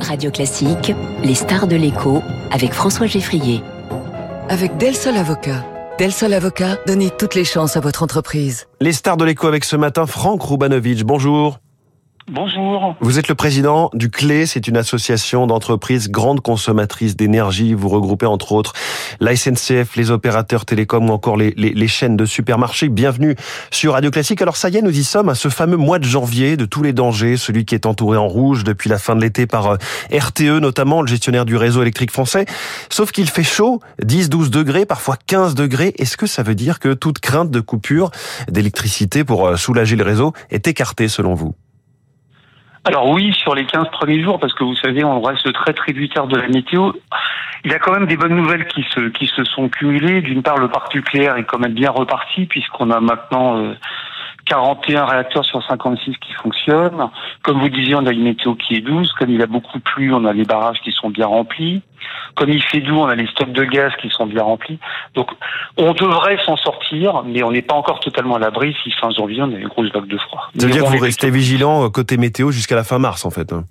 Radio Classique, les stars de l'écho avec François Geffrier. Avec Del Sol Avocat. Del Sol Avocat, donnez toutes les chances à votre entreprise. Les stars de l'écho avec ce matin, Franck Roubanovic. Bonjour. Bonjour. Vous êtes le président du CLé, c'est une association d'entreprises grandes consommatrices d'énergie. Vous regroupez entre autres la SNCF, les opérateurs télécoms ou encore les, les, chaînes de supermarchés. Bienvenue sur Radio Classique. Alors ça y est, nous y sommes à ce fameux mois de janvier de tous les dangers, celui qui est entouré en rouge depuis la fin de l'été par euh, RTE notamment, le gestionnaire du réseau électrique français. Sauf qu'il fait chaud, 10, 12 degrés, parfois 15 degrés. Est-ce que ça veut dire que toute crainte de coupure d'électricité pour euh, soulager le réseau est écartée selon vous? Alors oui, sur les 15 premiers jours, parce que vous savez, on reste très tributaire de la météo. Il y a quand même des bonnes nouvelles qui se qui se sont cumulées. D'une part, le parc nucléaire est quand même bien reparti puisqu'on a maintenant euh, 41 réacteurs sur 56 qui fonctionnent. Comme vous disiez, on a une météo qui est douce. Comme il a beaucoup plu, on a les barrages qui sont bien remplis. Comme il fait doux, on a les stocks de gaz qui sont bien remplis. Donc, on devrait s'en sortir, mais on n'est pas encore totalement à l'abri si fin janvier, on a une grosse vague de froid. Ça veut dire que vous restez vigilant euh, côté météo jusqu'à la fin mars, en fait hein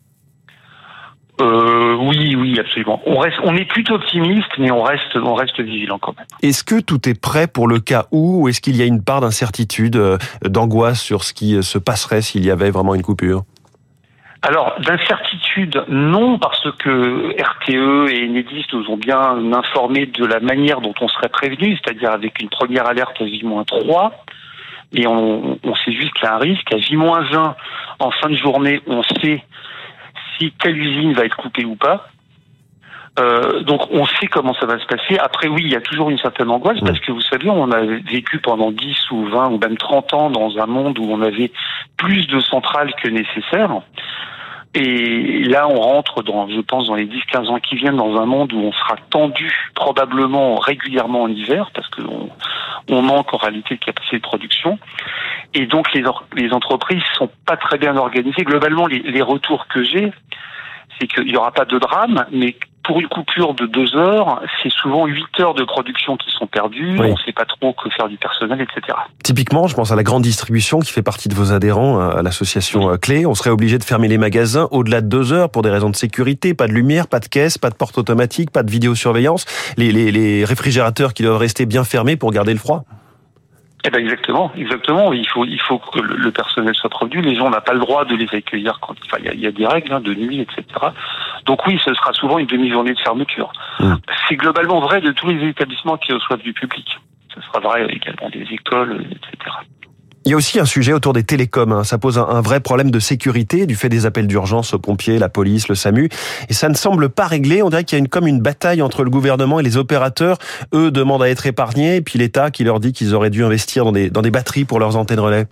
euh, oui, oui, absolument. On reste, on est plutôt optimiste, mais on reste, on reste vigilant quand même. Est-ce que tout est prêt pour le cas où, ou est-ce qu'il y a une part d'incertitude, euh, d'angoisse sur ce qui se passerait s'il y avait vraiment une coupure? Alors, d'incertitude, non, parce que RTE et Enedis nous ont bien informé de la manière dont on serait prévenu, c'est-à-dire avec une première alerte à J-3, et on, on sait juste qu'il y a un risque. À J-1, en fin de journée, on sait si telle usine va être coupée ou pas. Euh, donc on sait comment ça va se passer. Après oui, il y a toujours une certaine angoisse parce que vous savez, on a vécu pendant 10 ou 20 ou même 30 ans dans un monde où on avait plus de centrales que nécessaire. Et là, on rentre dans, je pense, dans les 10-15 ans qui viennent, dans un monde où on sera tendu probablement régulièrement en hiver, parce qu'on on manque en réalité de capacité de production. Et donc, les, les entreprises sont pas très bien organisées. Globalement, les, les retours que j'ai, c'est qu'il n'y aura pas de drame, mais pour une coupure de deux heures, c'est souvent huit heures de production qui sont perdues. Oui. On ne sait pas trop que faire du personnel, etc. Typiquement, je pense à la grande distribution qui fait partie de vos adhérents à l'association oui. Clé. On serait obligé de fermer les magasins au-delà de deux heures pour des raisons de sécurité. Pas de lumière, pas de caisse, pas de porte automatique, pas de vidéosurveillance. Les, les, les réfrigérateurs qui doivent rester bien fermés pour garder le froid. Eh ben exactement, exactement. Il faut, il faut que le personnel soit prévenu. Les gens n'ont pas le droit de les accueillir quand enfin, il, y a, il y a des règles hein, de nuit, etc. Donc oui, ce sera souvent une demi-journée de fermeture. Mmh. C'est globalement vrai de tous les établissements qui reçoivent du public. Ce sera vrai également des écoles, etc. Il y a aussi un sujet autour des télécoms. Hein. Ça pose un, un, vrai problème de sécurité du fait des appels d'urgence aux pompiers, la police, le SAMU. Et ça ne semble pas réglé. On dirait qu'il y a une, comme une bataille entre le gouvernement et les opérateurs. Eux demandent à être épargnés, et puis l'État qui leur dit qu'ils auraient dû investir dans des, dans des batteries pour leurs antennes relais.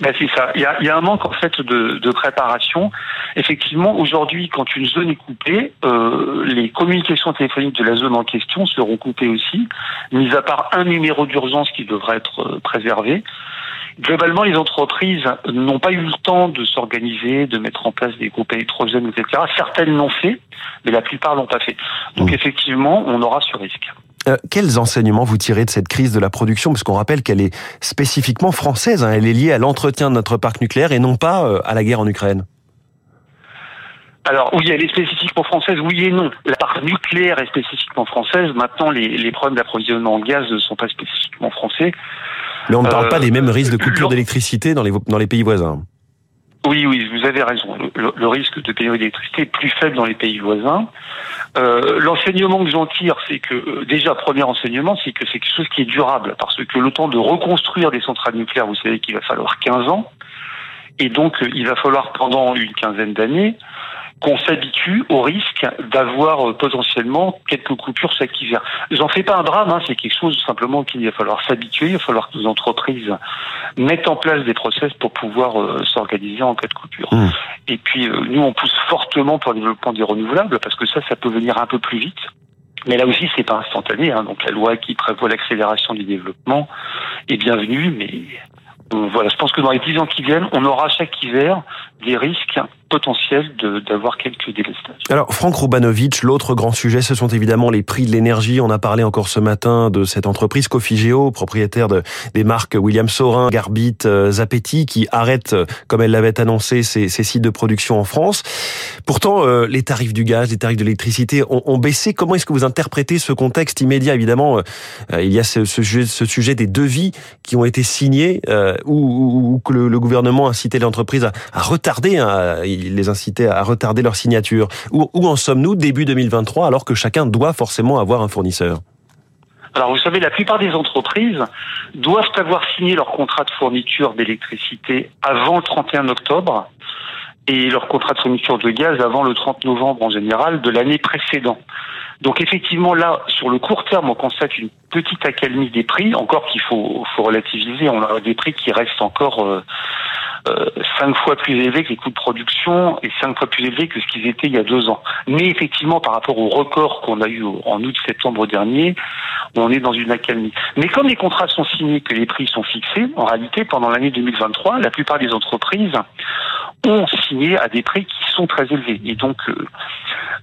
Ben c'est ça. Il y, a, il y, a, un manque en fait de, de préparation. Effectivement, aujourd'hui, quand une zone est coupée, euh, les communications téléphoniques de la zone en question seront coupées aussi, mis à part un numéro d'urgence qui devrait être préservé. Globalement, les entreprises n'ont pas eu le temps de s'organiser, de mettre en place des groupes électrogènes, etc. Certaines l'ont fait, mais la plupart l'ont pas fait. Donc mmh. effectivement, on aura ce risque. Euh, quels enseignements vous tirez de cette crise de la production? Parce qu'on rappelle qu'elle est spécifiquement française, hein. elle est liée à l'entretien de notre parc nucléaire et non pas euh, à la guerre en Ukraine. Alors oui, elle est spécifiquement française, oui et non. La part nucléaire est spécifiquement française. Maintenant, les, les problèmes d'approvisionnement en gaz ne sont pas spécifiquement français. Mais on ne parle euh, pas des mêmes risques de coupure d'électricité dans les, dans les pays voisins. Oui, oui, vous avez raison. Le, risque de pénurie d'électricité est plus faible dans les pays voisins. Euh, L'enseignement que j'en tire, c'est que euh, déjà, premier enseignement, c'est que c'est quelque chose qui est durable, parce que le temps de reconstruire des centrales nucléaires, vous savez qu'il va falloir 15 ans, et donc il va falloir pendant une quinzaine d'années qu'on s'habitue au risque d'avoir euh, potentiellement quelques coupures chaque hiver. J'en fais pas un drame, hein, c'est quelque chose simplement qu'il va falloir s'habituer, il va falloir que nos entreprises mettent en place des process pour pouvoir euh, s'organiser en cas de coupure. Mmh. Et puis euh, nous, on pousse fortement pour le développement des renouvelables parce que ça, ça peut venir un peu plus vite. Mais là aussi, c'est pas instantané. Hein, donc la loi qui prévoit l'accélération du développement est bienvenue, mais voilà, je pense que dans les dix ans qui viennent, on aura chaque hiver des risques potentiel d'avoir quelques délestages. Alors, Franck Rubanovic, l'autre grand sujet, ce sont évidemment les prix de l'énergie. On a parlé encore ce matin de cette entreprise Cofigeo, propriétaire de, des marques William Sorin, Garbit, euh, Zapetti, qui arrête, comme elle l'avait annoncé, ses, ses, sites de production en France. Pourtant, euh, les tarifs du gaz, les tarifs de l'électricité ont, baissé. Comment est-ce que vous interprétez ce contexte immédiat? Évidemment, euh, il y a ce, ce, sujet, des devis qui ont été signés, où, où, le, le, gouvernement incitait l'entreprise à, à retarder, hein, il les incitait à retarder leur signature. Où, en sommes-nous début 2023 alors que chacun doit forcément avoir un fournisseur? Alors vous savez, la plupart des entreprises doivent avoir signé leur contrat de fourniture d'électricité avant le 31 octobre et leur contrat de fourniture de gaz avant le 30 novembre en général de l'année précédente. Donc effectivement là, sur le court terme, on constate une petite accalmie des prix, encore qu'il faut, faut relativiser. On a des prix qui restent encore euh, euh, cinq fois plus élevés que les coûts de production et cinq fois plus élevés que ce qu'ils étaient il y a deux ans. Mais effectivement, par rapport au record qu'on a eu en août-septembre dernier, on est dans une accalmie. Mais comme les contrats sont signés, que les prix sont fixés, en réalité, pendant l'année 2023, la plupart des entreprises ont signé à des prix qui sont très élevés. Et donc, euh,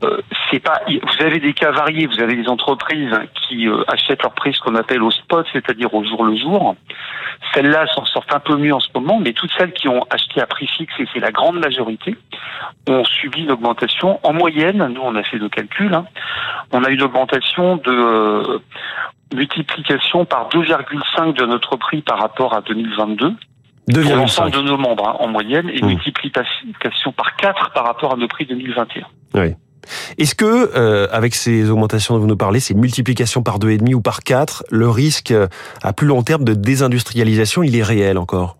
euh, c'est pas. Vous avez des cas variés. Vous avez des entreprises qui euh, achètent leur prix ce qu'on appelle au spot, c'est-à-dire au jour le jour. Celles-là s'en sortent un peu mieux en ce moment, mais toutes celles qui ont acheté à prix fixe, et c'est la grande majorité, ont subi une augmentation. En moyenne, nous on a fait le calcul, hein, on a une augmentation de euh, multiplication par 2,5 de notre prix par rapport à 2022 pour l'ensemble de nos membres hein, en moyenne et mmh. multiplication par 4 par rapport à nos prix 2021. Oui. Est-ce que, euh, avec ces augmentations dont vous nous parlez, ces multiplications par deux et demi ou par quatre, le risque euh, à plus long terme de désindustrialisation, il est réel encore?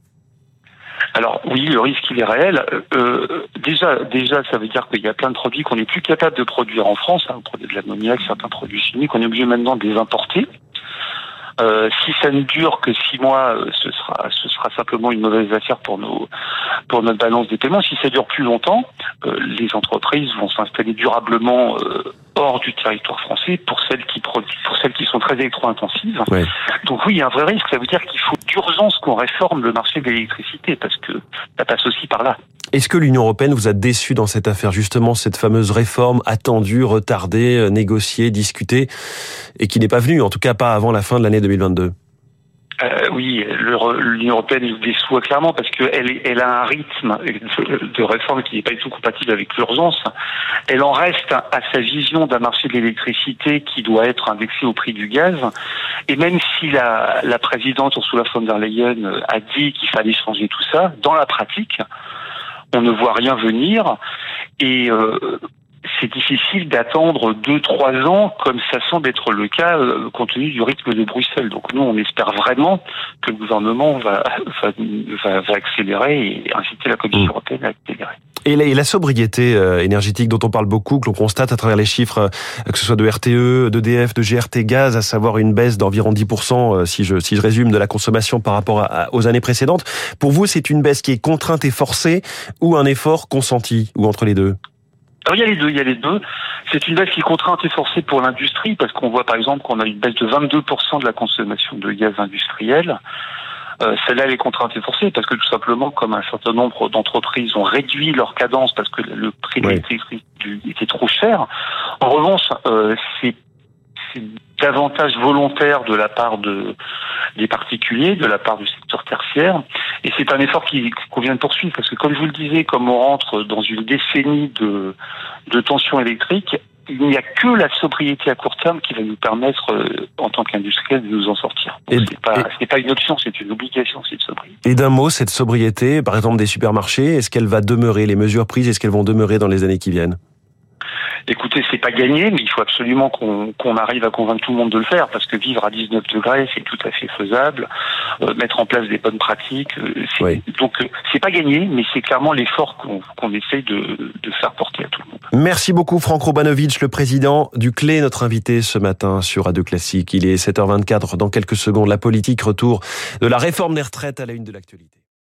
Alors oui, le risque il est réel. Euh, déjà, déjà, ça veut dire qu'il y a plein de produits qu'on n'est plus capable de produire en France. Hein, on produit de l'ammoniac, certains produits chimiques, on est obligé maintenant de les importer. Euh, si ça ne dure que six mois, euh, ce sera ce sera simplement une mauvaise affaire pour nos pour notre balance des paiements. Si ça dure plus longtemps, euh, les entreprises vont s'installer durablement euh, hors du territoire français pour celles qui pour celles qui sont très électro-intensives. Ouais. Donc oui, il y a un vrai risque. Ça veut dire qu'il faut d'urgence qu'on réforme le marché de l'électricité parce que ça passe aussi par là. Est-ce que l'Union européenne vous a déçu dans cette affaire, justement, cette fameuse réforme attendue, retardée, euh, négociée, discutée, et qui n'est pas venue, en tout cas pas avant la fin de l'année 2022 euh, oui, l'Union européenne nous déçoit clairement parce qu'elle elle a un rythme de, réforme qui n'est pas du tout compatible avec l'urgence. Elle en reste à sa vision d'un marché de l'électricité qui doit être indexé au prix du gaz. Et même si la, la présidente Ursula von der Leyen a dit qu'il fallait changer tout ça, dans la pratique, on ne voit rien venir et euh, c'est difficile d'attendre deux trois ans comme ça semble être le cas euh, compte tenu du rythme de Bruxelles. Donc nous on espère vraiment que le gouvernement va va, va, va accélérer et inciter la Commission mmh. européenne à accélérer. Et la, et la, sobriété euh, énergétique dont on parle beaucoup, que l'on constate à travers les chiffres, euh, que ce soit de RTE, d'EDF, de GRT Gaz, à savoir une baisse d'environ 10%, euh, si je, si je résume, de la consommation par rapport à, aux années précédentes. Pour vous, c'est une baisse qui est contrainte et forcée ou un effort consenti, ou entre les deux? Alors il y a les deux, il y a les deux. C'est une baisse qui est contrainte et forcée pour l'industrie parce qu'on voit par exemple qu'on a une baisse de 22% de la consommation de gaz industriel. Euh, Celle-là, elle est contrainte et forcée parce que tout simplement, comme un certain nombre d'entreprises ont réduit leur cadence parce que le prix de l'électricité était trop cher. En revanche, euh, c'est davantage volontaire de la part de, des particuliers, de la part du secteur tertiaire. Et c'est un effort qui qu'on vient de poursuivre, parce que comme je vous le disais, comme on rentre dans une décennie de, de tensions électriques, il n'y a que la sobriété à court terme qui va nous permettre, euh, en tant qu'industriel, de nous en sortir. Ce n'est pas, pas une option, c'est une obligation, cette sobriété. Et d'un mot, cette sobriété, par exemple des supermarchés, est-ce qu'elle va demeurer, les mesures prises, est-ce qu'elles vont demeurer dans les années qui viennent? Écoutez, c'est pas gagné, mais il faut absolument qu'on arrive à convaincre tout le monde de le faire, parce que vivre à 19 degrés, c'est tout à fait faisable. Euh, mettre en place des bonnes pratiques, euh, oui. donc euh, c'est pas gagné, mais c'est clairement l'effort qu'on qu essaye de, de, faire porter à tout le monde. Merci beaucoup, Franck Robanovic, le président du CLé, notre invité ce matin sur Radio Classique. Il est 7h24. Dans quelques secondes, la politique retour de la réforme des retraites à la une de l'actualité.